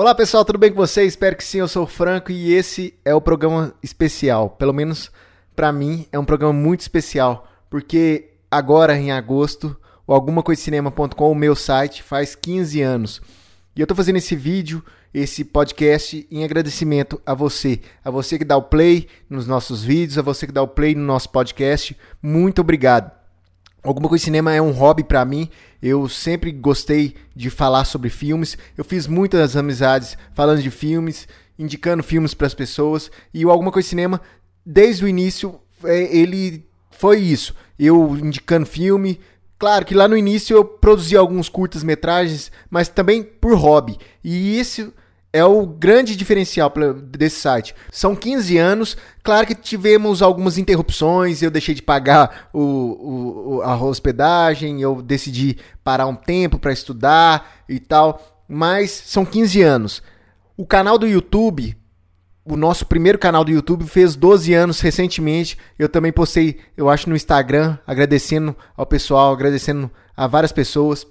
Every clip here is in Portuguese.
Olá pessoal, tudo bem com vocês? Espero que sim, eu sou o Franco e esse é o programa especial. Pelo menos para mim é um programa muito especial, porque agora em agosto, o algumacoisinema.com, o meu site, faz 15 anos. E eu tô fazendo esse vídeo, esse podcast em agradecimento a você, a você que dá o play nos nossos vídeos, a você que dá o play no nosso podcast. Muito obrigado. Alguma coisa cinema é um hobby para mim. Eu sempre gostei de falar sobre filmes. Eu fiz muitas amizades falando de filmes, indicando filmes para as pessoas. E o Alguma Coisa Cinema, desde o início, é, ele foi isso. Eu indicando filme. Claro que lá no início eu produzi alguns curtas-metragens, mas também por hobby. E isso é o grande diferencial desse site. São 15 anos, claro que tivemos algumas interrupções, eu deixei de pagar o, o a hospedagem, eu decidi parar um tempo para estudar e tal, mas são 15 anos. O canal do YouTube, o nosso primeiro canal do YouTube fez 12 anos recentemente. Eu também postei, eu acho, no Instagram, agradecendo ao pessoal, agradecendo a várias pessoas.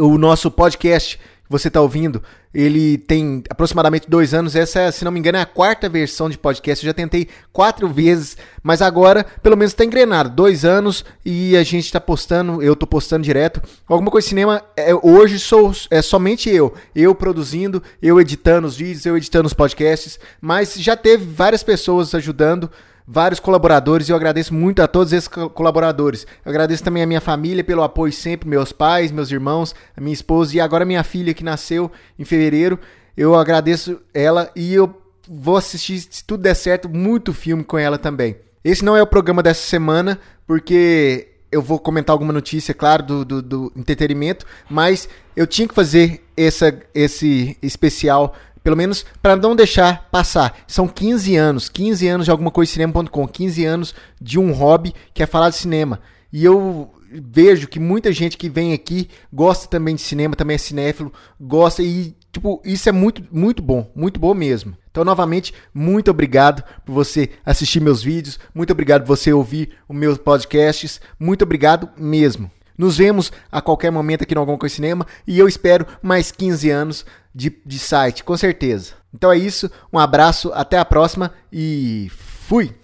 O nosso podcast você está ouvindo, ele tem aproximadamente dois anos. Essa, se não me engano, é a quarta versão de podcast. Eu já tentei quatro vezes, mas agora pelo menos está engrenado. Dois anos e a gente está postando, eu estou postando direto. Alguma coisa cinema, é, hoje sou é somente eu. Eu produzindo, eu editando os vídeos, eu editando os podcasts. Mas já teve várias pessoas ajudando vários colaboradores e eu agradeço muito a todos esses colaboradores. Eu agradeço também a minha família pelo apoio sempre, meus pais, meus irmãos, a minha esposa e agora minha filha que nasceu em fevereiro. Eu agradeço ela e eu vou assistir, se tudo der certo, muito filme com ela também. Esse não é o programa dessa semana, porque eu vou comentar alguma notícia, claro, do, do, do entretenimento, mas eu tinha que fazer essa, esse especial pelo menos para não deixar passar. São 15 anos, 15 anos de alguma coisa cinema.com, 15 anos de um hobby que é falar de cinema. E eu vejo que muita gente que vem aqui gosta também de cinema, também é cinéfilo, gosta e tipo, isso é muito muito bom, muito bom mesmo. Então, novamente, muito obrigado por você assistir meus vídeos, muito obrigado por você ouvir os meus podcasts, muito obrigado mesmo. Nos vemos a qualquer momento aqui no Alguma Coisa Cinema e eu espero mais 15 anos de, de site, com certeza. Então é isso, um abraço, até a próxima e fui!